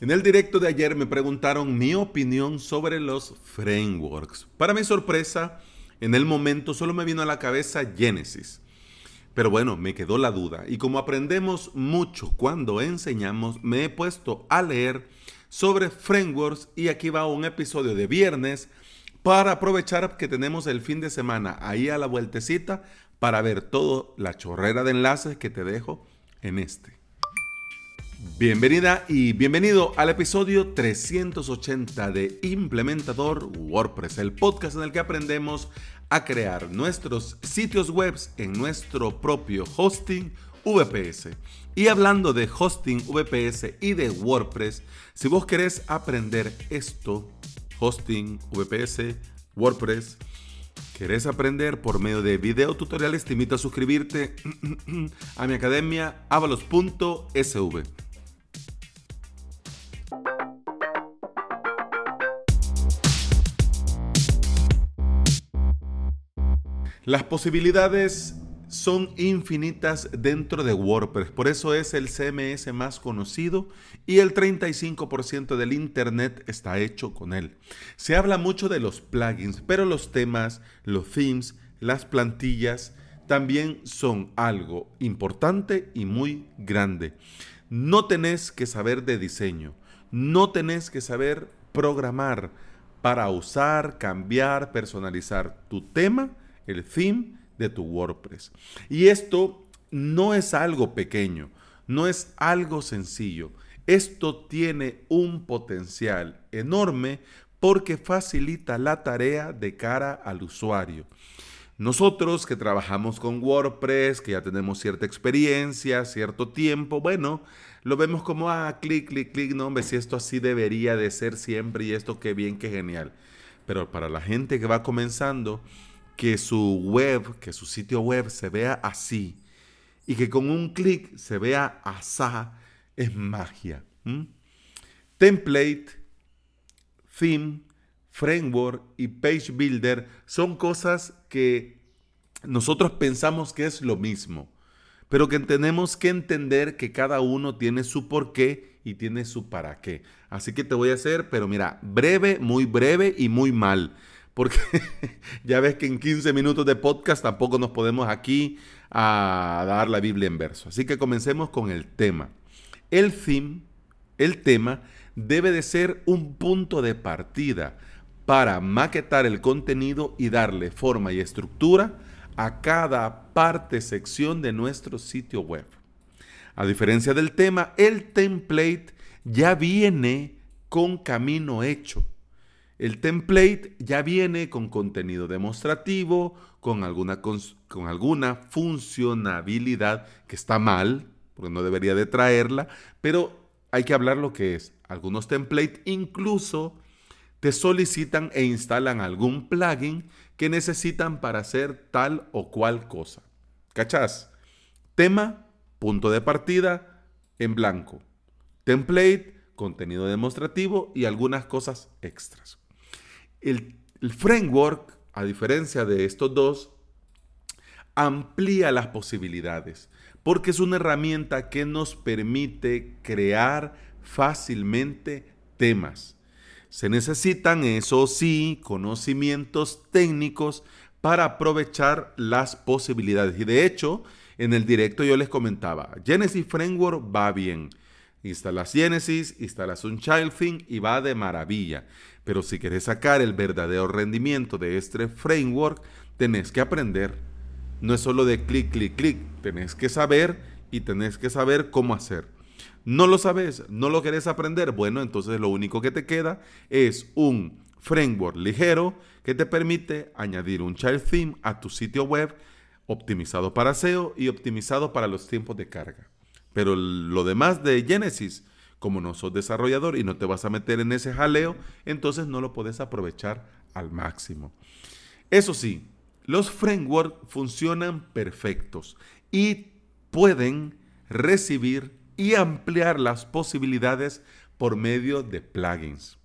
En el directo de ayer me preguntaron mi opinión sobre los frameworks. Para mi sorpresa, en el momento solo me vino a la cabeza Genesis. Pero bueno, me quedó la duda. Y como aprendemos mucho cuando enseñamos, me he puesto a leer sobre frameworks y aquí va un episodio de viernes para aprovechar que tenemos el fin de semana ahí a la vueltecita para ver toda la chorrera de enlaces que te dejo en este. Bienvenida y bienvenido al episodio 380 de Implementador WordPress, el podcast en el que aprendemos a crear nuestros sitios web en nuestro propio hosting VPS. Y hablando de hosting VPS y de WordPress, si vos querés aprender esto, hosting VPS, WordPress, querés aprender por medio de video tutoriales, te invito a suscribirte a mi academia avalos.sv. Las posibilidades son infinitas dentro de WordPress, por eso es el CMS más conocido y el 35% del Internet está hecho con él. Se habla mucho de los plugins, pero los temas, los themes, las plantillas también son algo importante y muy grande. No tenés que saber de diseño, no tenés que saber programar para usar, cambiar, personalizar tu tema el theme de tu WordPress. Y esto no es algo pequeño, no es algo sencillo. Esto tiene un potencial enorme porque facilita la tarea de cara al usuario. Nosotros que trabajamos con WordPress, que ya tenemos cierta experiencia, cierto tiempo, bueno, lo vemos como, ah, clic, clic, clic, no, hombre, si esto así debería de ser siempre y esto qué bien, qué genial. Pero para la gente que va comenzando, que su web, que su sitio web se vea así y que con un clic se vea asá, es magia. Template, theme, framework y page builder son cosas que nosotros pensamos que es lo mismo, pero que tenemos que entender que cada uno tiene su porqué y tiene su para qué. Así que te voy a hacer, pero mira, breve, muy breve y muy mal porque ya ves que en 15 minutos de podcast tampoco nos podemos aquí a dar la Biblia en verso. Así que comencemos con el tema. El theme, el tema, debe de ser un punto de partida para maquetar el contenido y darle forma y estructura a cada parte, sección de nuestro sitio web. A diferencia del tema, el template ya viene con camino hecho el template ya viene con contenido demostrativo, con alguna, con, alguna que está mal, porque no debería de traerla, pero hay que hablar lo que es. Algunos templates incluso te solicitan e instalan algún plugin que necesitan para hacer tal o cual cosa. ¿Cachás? Tema, punto de partida, en blanco. Template, contenido demostrativo y algunas cosas extras. El, framework, a diferencia de estos dos, amplía las posibilidades porque es una herramienta que nos permite crear fácilmente temas. Se necesitan, eso sí, conocimientos técnicos para aprovechar las posibilidades. Y de hecho, en el directo yo les comentaba, Genesis Framework va bien. Instalas Genesis, instalas un Child Thing y va de maravilla. Pero si quieres sacar el verdadero rendimiento de este framework, tenés que aprender. No es solo de clic, clic, clic. Tenés que saber y tenés que saber cómo hacer. No lo sabes, no lo querés aprender. Bueno, entonces lo único que te queda es un framework ligero que te permite añadir un child theme a tu sitio web optimizado para SEO y optimizado para los tiempos de carga. Pero lo demás de Genesis como no sos desarrollador y no te vas a meter en ese jaleo, entonces no lo puedes aprovechar al máximo. Eso sí, los frameworks funcionan perfectos y pueden recibir y ampliar las posibilidades por medio de plugins.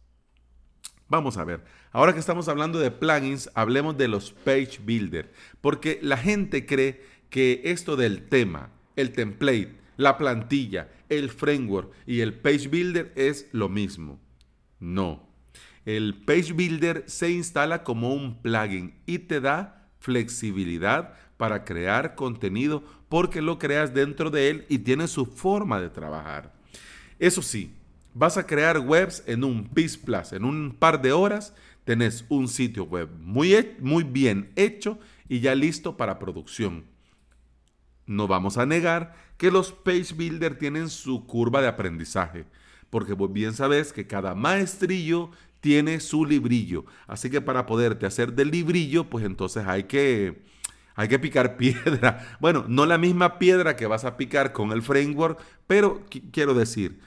Vamos a ver, ahora que estamos hablando de plugins, hablemos de los page builder, porque la gente cree que esto del tema, el template, la plantilla, el framework y el page builder es lo mismo. No. El page builder se instala como un plugin y te da flexibilidad para crear contenido porque lo creas dentro de él y tiene su forma de trabajar. Eso sí, vas a crear webs en un PIS Plus, en un par de horas tenés un sitio web muy, muy bien hecho y ya listo para producción. No vamos a negar que los page builder tienen su curva de aprendizaje, porque bien sabes que cada maestrillo tiene su librillo. Así que para poderte hacer del librillo, pues entonces hay que, hay que picar piedra. Bueno, no la misma piedra que vas a picar con el framework, pero quiero decir,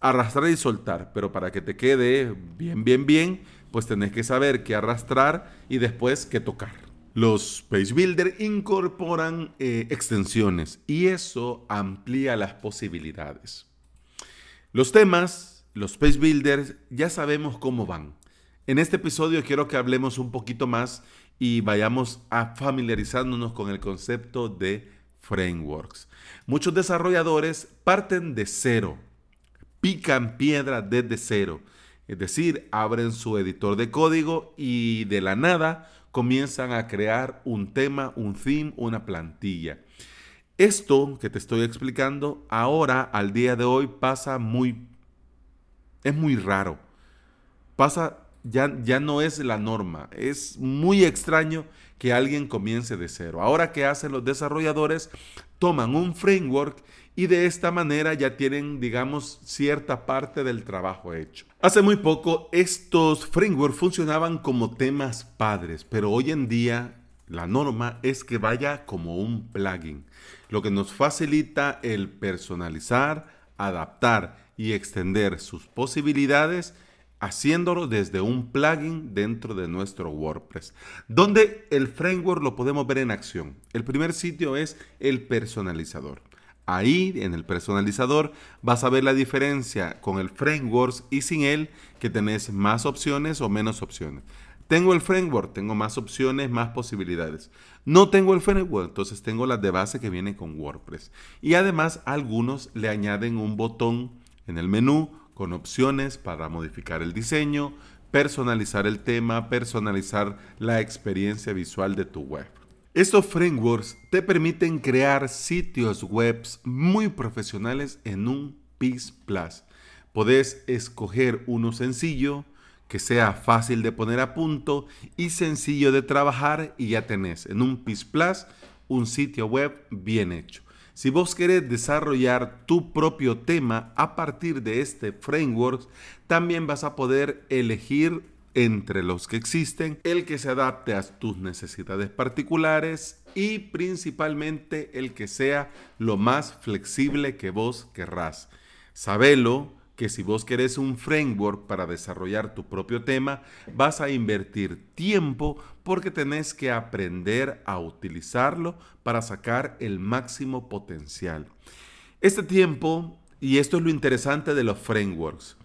arrastrar y soltar. Pero para que te quede bien, bien, bien, pues tenés que saber qué arrastrar y después qué tocar. Los Page Builder incorporan eh, extensiones y eso amplía las posibilidades. Los temas, los Page Builders, ya sabemos cómo van. En este episodio quiero que hablemos un poquito más y vayamos a familiarizándonos con el concepto de frameworks. Muchos desarrolladores parten de cero, pican piedra desde cero, es decir, abren su editor de código y de la nada comienzan a crear un tema, un theme, una plantilla. Esto que te estoy explicando ahora, al día de hoy, pasa muy... es muy raro. Pasa, ya, ya no es la norma. Es muy extraño que alguien comience de cero. Ahora, ¿qué hacen los desarrolladores? Toman un framework y de esta manera ya tienen, digamos, cierta parte del trabajo hecho. Hace muy poco estos frameworks funcionaban como temas padres, pero hoy en día la norma es que vaya como un plugin, lo que nos facilita el personalizar, adaptar y extender sus posibilidades haciéndolo desde un plugin dentro de nuestro WordPress, donde el framework lo podemos ver en acción. El primer sitio es el personalizador. Ahí, en el personalizador, vas a ver la diferencia con el framework y sin él, que tenés más opciones o menos opciones. Tengo el framework, tengo más opciones, más posibilidades. No tengo el framework, entonces tengo las de base que vienen con WordPress. Y además, algunos le añaden un botón en el menú con opciones para modificar el diseño, personalizar el tema, personalizar la experiencia visual de tu web. Estos frameworks te permiten crear sitios web muy profesionales en un PIS Plus. Podés escoger uno sencillo, que sea fácil de poner a punto y sencillo de trabajar y ya tenés en un PIS Plus un sitio web bien hecho. Si vos querés desarrollar tu propio tema a partir de este framework, también vas a poder elegir entre los que existen, el que se adapte a tus necesidades particulares y principalmente el que sea lo más flexible que vos querrás. Sabelo que si vos querés un framework para desarrollar tu propio tema, vas a invertir tiempo porque tenés que aprender a utilizarlo para sacar el máximo potencial. Este tiempo, y esto es lo interesante de los frameworks,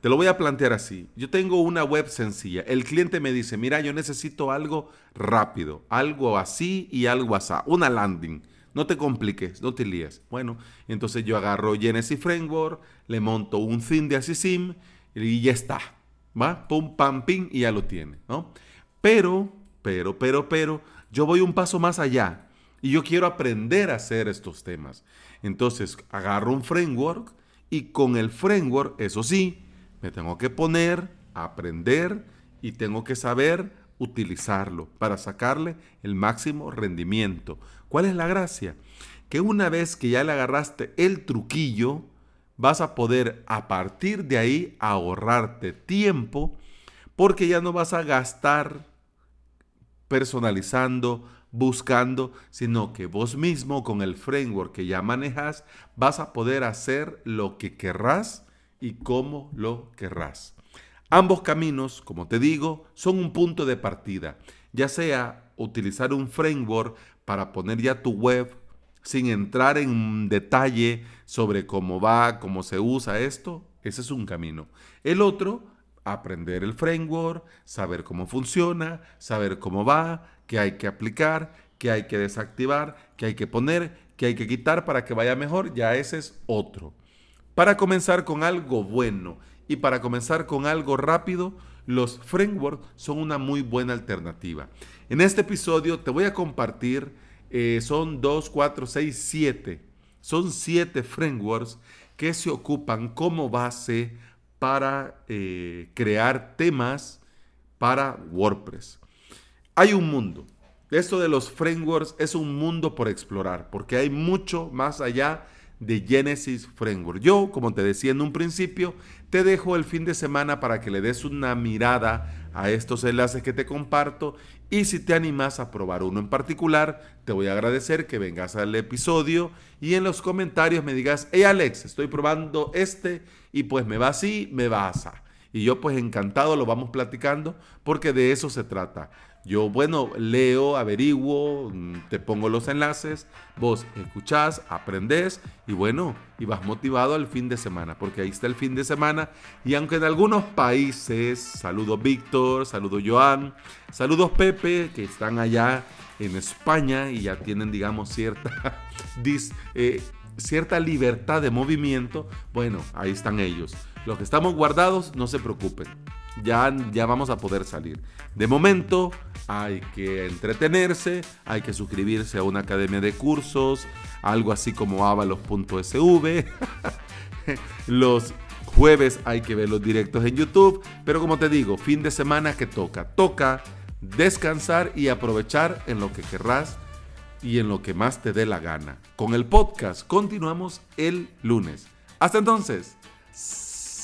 te lo voy a plantear así. Yo tengo una web sencilla. El cliente me dice, mira, yo necesito algo rápido, algo así y algo así, una landing. No te compliques, no te líes. Bueno, entonces yo agarro Genesis Framework, le monto un theme de Asisim y ya está. ¿Va? Pum, pam, pim y ya lo tiene, ¿no? Pero, pero, pero, pero, yo voy un paso más allá y yo quiero aprender a hacer estos temas. Entonces agarro un framework y con el framework, eso sí, me tengo que poner, aprender y tengo que saber utilizarlo para sacarle el máximo rendimiento. ¿Cuál es la gracia? Que una vez que ya le agarraste el truquillo, vas a poder a partir de ahí ahorrarte tiempo porque ya no vas a gastar personalizando, buscando, sino que vos mismo con el framework que ya manejas vas a poder hacer lo que querrás y cómo lo querrás. Ambos caminos, como te digo, son un punto de partida, ya sea utilizar un framework para poner ya tu web sin entrar en detalle sobre cómo va, cómo se usa esto, ese es un camino. El otro, aprender el framework, saber cómo funciona, saber cómo va, qué hay que aplicar, qué hay que desactivar, qué hay que poner, que hay que quitar para que vaya mejor, ya ese es otro. Para comenzar con algo bueno y para comenzar con algo rápido, los frameworks son una muy buena alternativa. En este episodio te voy a compartir, eh, son 2, 4, 6, 7. Son 7 frameworks que se ocupan como base para eh, crear temas para WordPress. Hay un mundo. Esto de los frameworks es un mundo por explorar, porque hay mucho más allá de Genesis Framework. Yo, como te decía en un principio, te dejo el fin de semana para que le des una mirada a estos enlaces que te comparto y si te animas a probar uno en particular, te voy a agradecer que vengas al episodio y en los comentarios me digas, hey Alex, estoy probando este y pues me va así, me va así. Y yo pues encantado lo vamos platicando porque de eso se trata. Yo, bueno, leo, averiguo, mm, te pongo los enlaces, vos escuchás, aprendés y bueno, y vas motivado al fin de semana, porque ahí está el fin de semana. Y aunque en algunos países, saludos Víctor, saludos Joan, saludos Pepe, que están allá en España y ya tienen, digamos, cierta, eh, cierta libertad de movimiento, bueno, ahí están ellos. Los que estamos guardados, no se preocupen ya, ya vamos a poder salir. De momento hay que entretenerse, hay que suscribirse a una academia de cursos, algo así como avalos.sv. los jueves hay que ver los directos en YouTube, pero como te digo, fin de semana que toca, toca descansar y aprovechar en lo que querrás y en lo que más te dé la gana. Con el podcast continuamos el lunes. Hasta entonces,